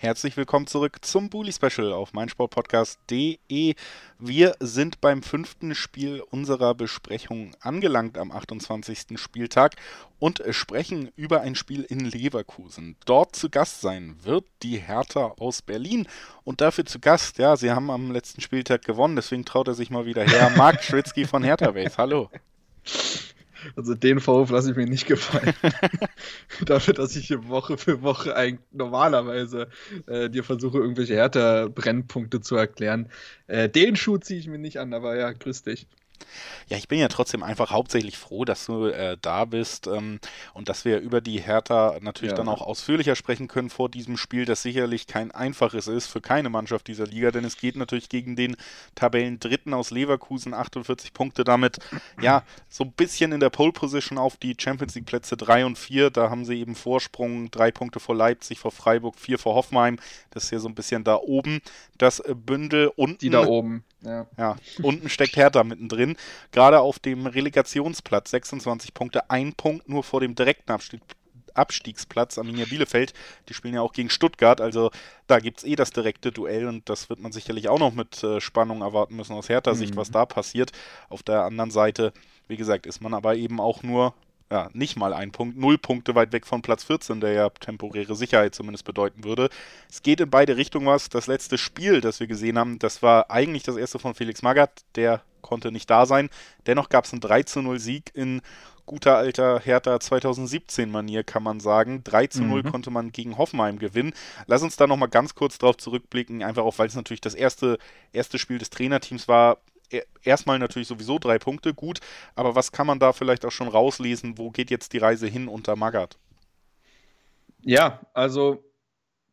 Herzlich willkommen zurück zum Bully Special auf meinsportpodcast.de. Wir sind beim fünften Spiel unserer Besprechung angelangt am 28. Spieltag und sprechen über ein Spiel in Leverkusen. Dort zu Gast sein wird die Hertha aus Berlin und dafür zu Gast, ja, sie haben am letzten Spieltag gewonnen, deswegen traut er sich mal wieder her. Marc Schwitzky von Hertha Base. Hallo. Also den Vorwurf lasse ich mir nicht gefallen. Dafür, dass ich hier Woche für Woche eigentlich normalerweise äh, dir versuche, irgendwelche härter Brennpunkte zu erklären. Äh, den Schuh ziehe ich mir nicht an, aber ja, grüß dich. Ja, ich bin ja trotzdem einfach hauptsächlich froh, dass du äh, da bist ähm, und dass wir über die Hertha natürlich ja. dann auch ausführlicher sprechen können vor diesem Spiel, das sicherlich kein einfaches ist für keine Mannschaft dieser Liga, denn es geht natürlich gegen den Tabellendritten aus Leverkusen, 48 Punkte damit, ja, so ein bisschen in der Pole Position auf die Champions League Plätze 3 und 4, da haben sie eben Vorsprung, drei Punkte vor Leipzig, vor Freiburg, vier vor Hoffenheim, das ist ja so ein bisschen da oben, das Bündel unten. Die da oben. Ja. ja, unten steckt Hertha mittendrin. Gerade auf dem Relegationsplatz 26 Punkte, ein Punkt nur vor dem direkten Abstieg, Abstiegsplatz Arminia Bielefeld. Die spielen ja auch gegen Stuttgart, also da gibt es eh das direkte Duell und das wird man sicherlich auch noch mit äh, Spannung erwarten müssen aus Hertha-Sicht, mhm. was da passiert. Auf der anderen Seite, wie gesagt, ist man aber eben auch nur ja, nicht mal ein Punkt, null Punkte weit weg von Platz 14, der ja temporäre Sicherheit zumindest bedeuten würde. Es geht in beide Richtungen was. Das letzte Spiel, das wir gesehen haben, das war eigentlich das erste von Felix Magath, der konnte nicht da sein. Dennoch gab es einen 3 zu 0 Sieg in guter alter Hertha 2017 Manier, kann man sagen. 3 zu 0 mhm. konnte man gegen Hoffenheim gewinnen. Lass uns da nochmal ganz kurz drauf zurückblicken, einfach auch, weil es natürlich das erste, erste Spiel des Trainerteams war erstmal natürlich sowieso drei Punkte, gut, aber was kann man da vielleicht auch schon rauslesen? Wo geht jetzt die Reise hin unter Magath? Ja, also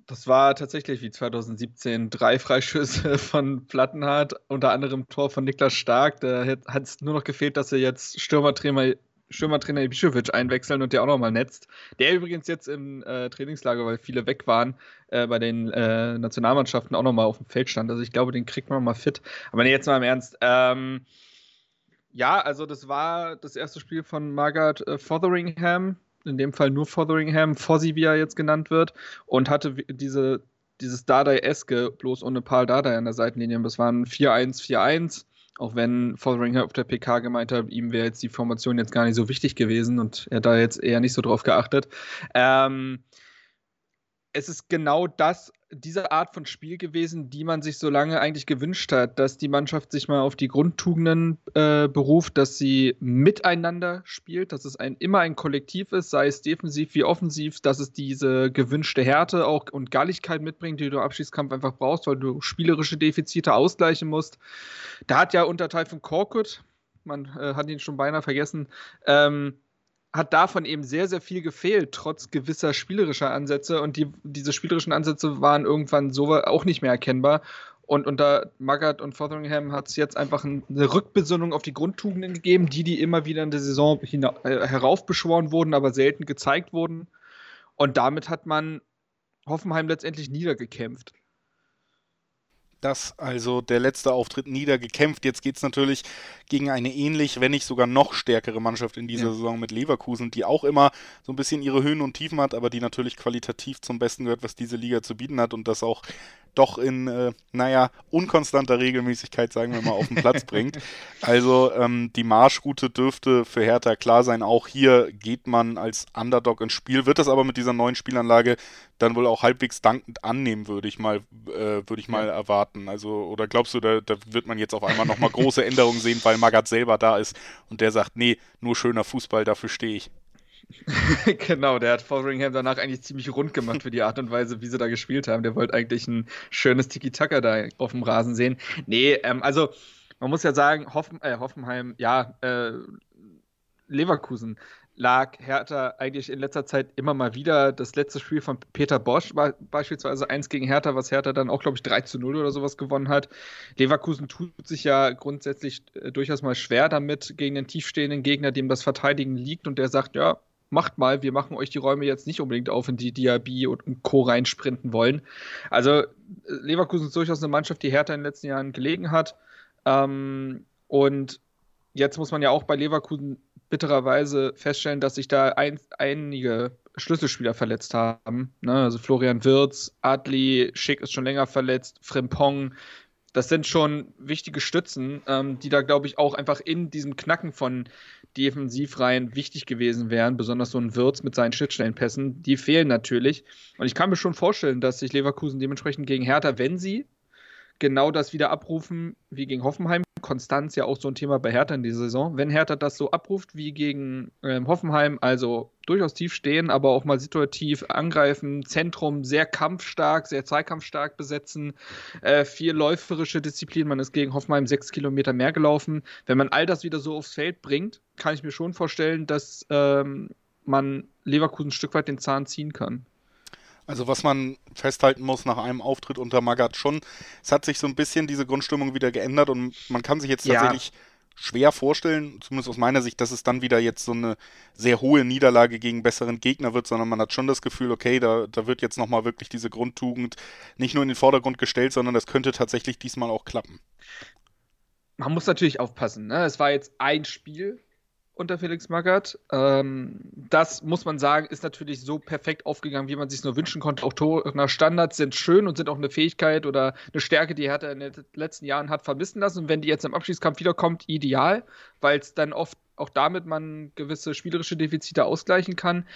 das war tatsächlich wie 2017 drei Freischüsse von Plattenhardt, unter anderem Tor von Niklas Stark. Da hat es nur noch gefehlt, dass er jetzt Stürmertrainer Stürmertrainer Ibišević einwechseln und der auch nochmal netzt. Der übrigens jetzt im äh, Trainingslager, weil viele weg waren, äh, bei den äh, Nationalmannschaften auch nochmal auf dem Feld stand. Also ich glaube, den kriegt man mal fit. Aber nee, jetzt mal im Ernst. Ähm, ja, also das war das erste Spiel von Margaret äh, Fotheringham, in dem Fall nur Fotheringham, Fossi, wie er jetzt genannt wird, und hatte diese, dieses Dardai-eske, bloß ohne Paul Dardai an der Seitenlinie. Das waren 4-1, 4-1 auch wenn Fotheringham auf der PK gemeint hat, ihm wäre jetzt die Formation jetzt gar nicht so wichtig gewesen und er da jetzt eher nicht so drauf geachtet. Ähm, es ist genau das, diese Art von Spiel gewesen, die man sich so lange eigentlich gewünscht hat, dass die Mannschaft sich mal auf die Grundtugenden äh, beruft, dass sie miteinander spielt, dass es ein, immer ein Kollektiv ist, sei es defensiv wie offensiv, dass es diese gewünschte Härte auch und Galligkeit mitbringt, die du im Abschießkampf einfach brauchst, weil du spielerische Defizite ausgleichen musst. Da hat ja Unterteil von Korkut, man äh, hat ihn schon beinahe vergessen, ähm, hat davon eben sehr, sehr viel gefehlt, trotz gewisser spielerischer Ansätze. Und die, diese spielerischen Ansätze waren irgendwann so auch nicht mehr erkennbar. Und unter Magath und Fotheringham hat es jetzt einfach eine Rückbesinnung auf die Grundtugenden gegeben, die, die immer wieder in der Saison äh, heraufbeschworen wurden, aber selten gezeigt wurden. Und damit hat man Hoffenheim letztendlich niedergekämpft das also der letzte Auftritt niedergekämpft. Jetzt geht es natürlich gegen eine ähnlich, wenn nicht sogar noch stärkere Mannschaft in dieser ja. Saison mit Leverkusen, die auch immer so ein bisschen ihre Höhen und Tiefen hat, aber die natürlich qualitativ zum Besten gehört, was diese Liga zu bieten hat und das auch doch in, äh, naja, unkonstanter Regelmäßigkeit, sagen wir mal, auf den Platz bringt. Also ähm, die Marschroute dürfte für Hertha klar sein. Auch hier geht man als Underdog ins Spiel, wird das aber mit dieser neuen Spielanlage dann wohl auch halbwegs dankend annehmen, würde ich mal, äh, würde ich mal erwarten. Also, oder glaubst du, da, da wird man jetzt auf einmal nochmal große Änderungen sehen, weil Magath selber da ist und der sagt, nee, nur schöner Fußball, dafür stehe ich. genau, der hat Fotheringham danach eigentlich ziemlich rund gemacht für die Art und Weise, wie sie da gespielt haben. Der wollte eigentlich ein schönes Tiki-Taka da auf dem Rasen sehen. Nee, ähm, also man muss ja sagen, Hoffen, äh, Hoffenheim, ja, äh, Leverkusen lag Hertha eigentlich in letzter Zeit immer mal wieder. Das letzte Spiel von Peter Bosch war beispielsweise eins gegen Hertha, was Hertha dann auch, glaube ich, 3 zu 0 oder sowas gewonnen hat. Leverkusen tut sich ja grundsätzlich äh, durchaus mal schwer damit gegen den tiefstehenden Gegner, dem das Verteidigen liegt und der sagt, ja, macht mal, wir machen euch die Räume jetzt nicht unbedingt auf, in die Diaby und Co. reinsprinten wollen. Also Leverkusen ist durchaus eine Mannschaft, die Hertha in den letzten Jahren gelegen hat. Ähm, Und jetzt muss man ja auch bei Leverkusen bittererweise feststellen, dass sich da ein, einige Schlüsselspieler verletzt haben. Ne? Also Florian Wirz, Adli, Schick ist schon länger verletzt, Frimpong. Das sind schon wichtige Stützen, ähm, die da, glaube ich, auch einfach in diesem Knacken von Defensivreihen wichtig gewesen wären. Besonders so ein Wirz mit seinen Schnittstellenpässen. Die fehlen natürlich. Und ich kann mir schon vorstellen, dass sich Leverkusen dementsprechend gegen Hertha, wenn sie genau das wieder abrufen wie gegen Hoffenheim. Konstanz ja auch so ein Thema bei Hertha in dieser Saison. Wenn Hertha das so abruft wie gegen ähm, Hoffenheim, also durchaus tief stehen, aber auch mal situativ angreifen, Zentrum sehr kampfstark, sehr zweikampfstark besetzen, äh, viel läuferische Disziplin. Man ist gegen Hoffenheim sechs Kilometer mehr gelaufen. Wenn man all das wieder so aufs Feld bringt, kann ich mir schon vorstellen, dass ähm, man Leverkusen ein Stück weit den Zahn ziehen kann. Also was man festhalten muss nach einem Auftritt unter Magath schon, es hat sich so ein bisschen diese Grundstimmung wieder geändert und man kann sich jetzt tatsächlich ja. schwer vorstellen, zumindest aus meiner Sicht, dass es dann wieder jetzt so eine sehr hohe Niederlage gegen besseren Gegner wird, sondern man hat schon das Gefühl, okay, da, da wird jetzt nochmal wirklich diese Grundtugend nicht nur in den Vordergrund gestellt, sondern das könnte tatsächlich diesmal auch klappen. Man muss natürlich aufpassen, ne? Es war jetzt ein Spiel, unter Felix Magath. Ähm, das muss man sagen, ist natürlich so perfekt aufgegangen, wie man sich nur wünschen konnte. Auch Tore nach Standards sind schön und sind auch eine Fähigkeit oder eine Stärke, die Hertha in den letzten Jahren hat vermissen lassen. Und wenn die jetzt im Abschießkampf wiederkommt, ideal, weil es dann oft auch damit man gewisse spielerische Defizite ausgleichen kann.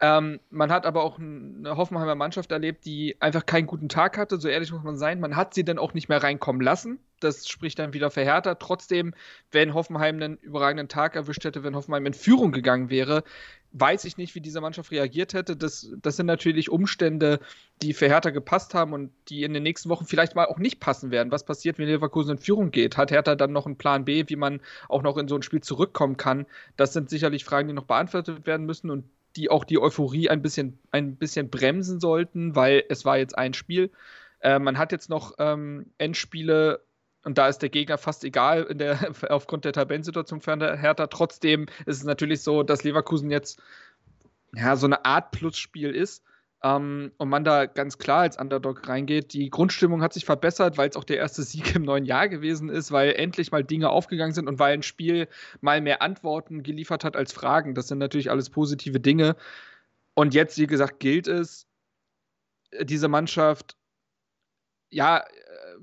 Ähm, man hat aber auch eine Hoffenheimer Mannschaft erlebt, die einfach keinen guten Tag hatte, so ehrlich muss man sein. Man hat sie dann auch nicht mehr reinkommen lassen. Das spricht dann wieder für Hertha. Trotzdem, wenn Hoffenheim einen überragenden Tag erwischt hätte, wenn Hoffenheim in Führung gegangen wäre, weiß ich nicht, wie diese Mannschaft reagiert hätte. Das, das sind natürlich Umstände, die für Hertha gepasst haben und die in den nächsten Wochen vielleicht mal auch nicht passen werden. Was passiert, wenn Leverkusen in Führung geht? Hat Hertha dann noch einen Plan B, wie man auch noch in so ein Spiel zurückkommen kann? Das sind sicherlich Fragen, die noch beantwortet werden müssen und die auch die Euphorie ein bisschen, ein bisschen bremsen sollten, weil es war jetzt ein Spiel. Äh, man hat jetzt noch ähm, Endspiele und da ist der Gegner fast egal der, aufgrund der Tabellensituation für Hertha. Trotzdem ist es natürlich so, dass Leverkusen jetzt ja, so eine Art Plusspiel ist ähm, und man da ganz klar als Underdog reingeht. Die Grundstimmung hat sich verbessert, weil es auch der erste Sieg im neuen Jahr gewesen ist, weil endlich mal Dinge aufgegangen sind und weil ein Spiel mal mehr Antworten geliefert hat als Fragen. Das sind natürlich alles positive Dinge. Und jetzt, wie gesagt, gilt es, diese Mannschaft ja,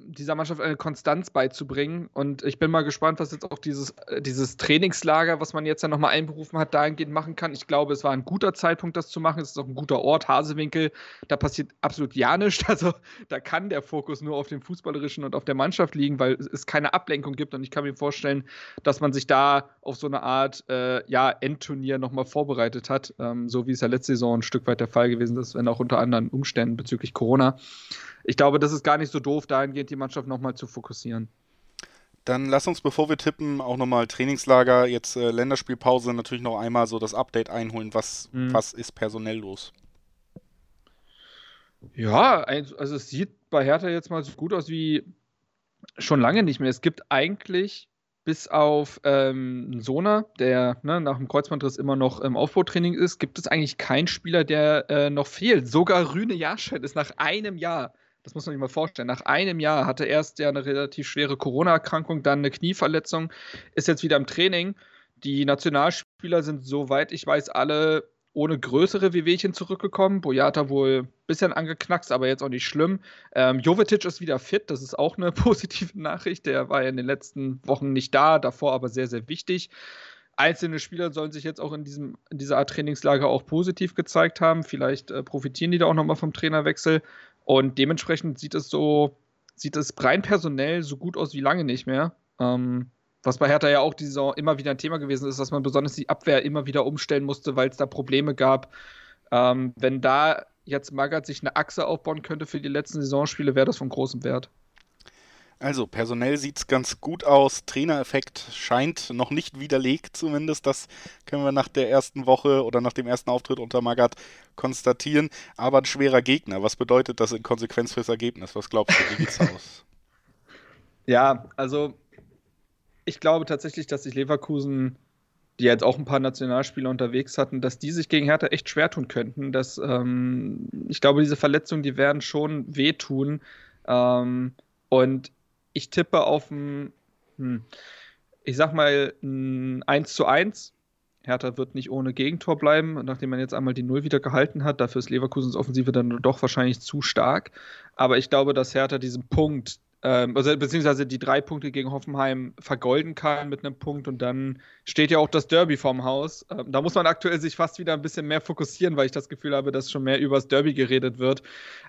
dieser Mannschaft eine Konstanz beizubringen. Und ich bin mal gespannt, was jetzt auch dieses, äh, dieses Trainingslager, was man jetzt ja nochmal einberufen hat, dahingehend machen kann. Ich glaube, es war ein guter Zeitpunkt, das zu machen. Es ist auch ein guter Ort, Hasewinkel. Da passiert absolut ja nichts. Also da kann der Fokus nur auf dem Fußballerischen und auf der Mannschaft liegen, weil es keine Ablenkung gibt. Und ich kann mir vorstellen, dass man sich da auf so eine Art äh, ja, Endturnier nochmal vorbereitet hat, ähm, so wie es ja letzte Saison ein Stück weit der Fall gewesen ist, wenn auch unter anderen Umständen bezüglich Corona ich glaube, das ist gar nicht so doof, dahingehend die Mannschaft nochmal zu fokussieren. Dann lass uns, bevor wir tippen, auch nochmal Trainingslager, jetzt äh, Länderspielpause, natürlich noch einmal so das Update einholen. Was, mhm. was ist personell los? Ja, also es sieht bei Hertha jetzt mal so gut aus wie schon lange nicht mehr. Es gibt eigentlich bis auf ähm, Sona, der ne, nach dem Kreuzbandriss immer noch im Aufbautraining ist, gibt es eigentlich keinen Spieler, der äh, noch fehlt. Sogar Rüne Jahrstedt ist nach einem Jahr das muss man sich mal vorstellen. Nach einem Jahr hatte er erst ja eine relativ schwere Corona-Erkrankung, dann eine Knieverletzung, ist jetzt wieder im Training. Die Nationalspieler sind, soweit ich weiß, alle ohne größere Wehwehchen zurückgekommen. Boyata wohl ein bisschen angeknackst, aber jetzt auch nicht schlimm. Ähm, Jovetic ist wieder fit, das ist auch eine positive Nachricht. Der war ja in den letzten Wochen nicht da, davor aber sehr, sehr wichtig. Einzelne Spieler sollen sich jetzt auch in, diesem, in dieser Art Trainingslager auch positiv gezeigt haben. Vielleicht äh, profitieren die da auch nochmal vom Trainerwechsel. Und dementsprechend sieht es so, sieht es rein personell so gut aus wie lange nicht mehr. Ähm, was bei Hertha ja auch die Saison immer wieder ein Thema gewesen ist, dass man besonders die Abwehr immer wieder umstellen musste, weil es da Probleme gab. Ähm, wenn da jetzt Magath sich eine Achse aufbauen könnte für die letzten Saisonspiele, wäre das von großem Wert. Also personell sieht es ganz gut aus. Trainereffekt scheint noch nicht widerlegt, zumindest. Das können wir nach der ersten Woche oder nach dem ersten Auftritt unter Magath konstatieren. Aber ein schwerer Gegner. Was bedeutet das in Konsequenz fürs Ergebnis? Was glaubst du, wie geht's aus? Ja, also ich glaube tatsächlich, dass sich Leverkusen, die jetzt auch ein paar Nationalspieler unterwegs hatten, dass die sich gegen Hertha echt schwer tun könnten. Dass, ähm, ich glaube, diese Verletzungen, die werden schon wehtun. Ähm, und ich tippe auf ein. Hm, ich sag mal, ein 1 zu 1. Hertha wird nicht ohne Gegentor bleiben, nachdem man jetzt einmal die Null wieder gehalten hat. Dafür ist Leverkusens Offensive dann doch wahrscheinlich zu stark. Aber ich glaube, dass Hertha diesen Punkt, ähm, also, beziehungsweise die drei Punkte gegen Hoffenheim vergolden kann mit einem Punkt und dann steht ja auch das Derby vorm Haus. Ähm, da muss man aktuell sich fast wieder ein bisschen mehr fokussieren, weil ich das Gefühl habe, dass schon mehr über das Derby geredet wird.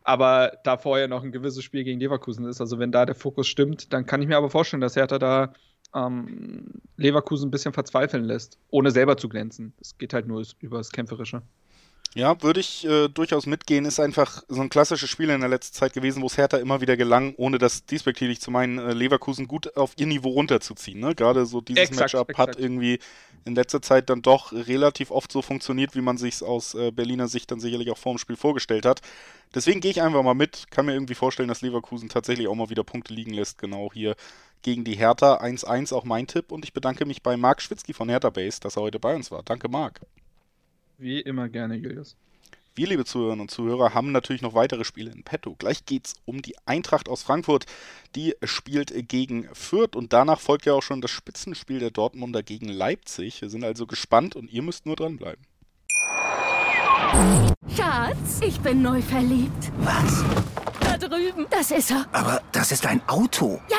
Aber da vorher noch ein gewisses Spiel gegen Leverkusen ist. Also wenn da der Fokus stimmt, dann kann ich mir aber vorstellen, dass Hertha da ähm, Leverkusen ein bisschen verzweifeln lässt, ohne selber zu glänzen. Es geht halt nur über das Kämpferische. Ja, würde ich äh, durchaus mitgehen. Ist einfach so ein klassisches Spiel in der letzten Zeit gewesen, wo es Hertha immer wieder gelang, ohne das diesbezüglich zu meinen, äh, Leverkusen gut auf ihr Niveau runterzuziehen. Ne? Gerade so dieses exakt, Matchup exakt. hat irgendwie in letzter Zeit dann doch relativ oft so funktioniert, wie man sich aus äh, Berliner Sicht dann sicherlich auch vor dem Spiel vorgestellt hat. Deswegen gehe ich einfach mal mit. Kann mir irgendwie vorstellen, dass Leverkusen tatsächlich auch mal wieder Punkte liegen lässt, genau hier gegen die Hertha. 1-1 auch mein Tipp und ich bedanke mich bei Marc Schwitzky von Hertha Base, dass er heute bei uns war. Danke, Marc. Wie immer gerne, Julius. Wir, liebe Zuhörerinnen und Zuhörer, haben natürlich noch weitere Spiele in petto. Gleich geht es um die Eintracht aus Frankfurt. Die spielt gegen Fürth und danach folgt ja auch schon das Spitzenspiel der Dortmunder gegen Leipzig. Wir sind also gespannt und ihr müsst nur dranbleiben. Schatz, ich bin neu verliebt. Was? Da drüben. Das ist er. Aber das ist ein Auto. Ja,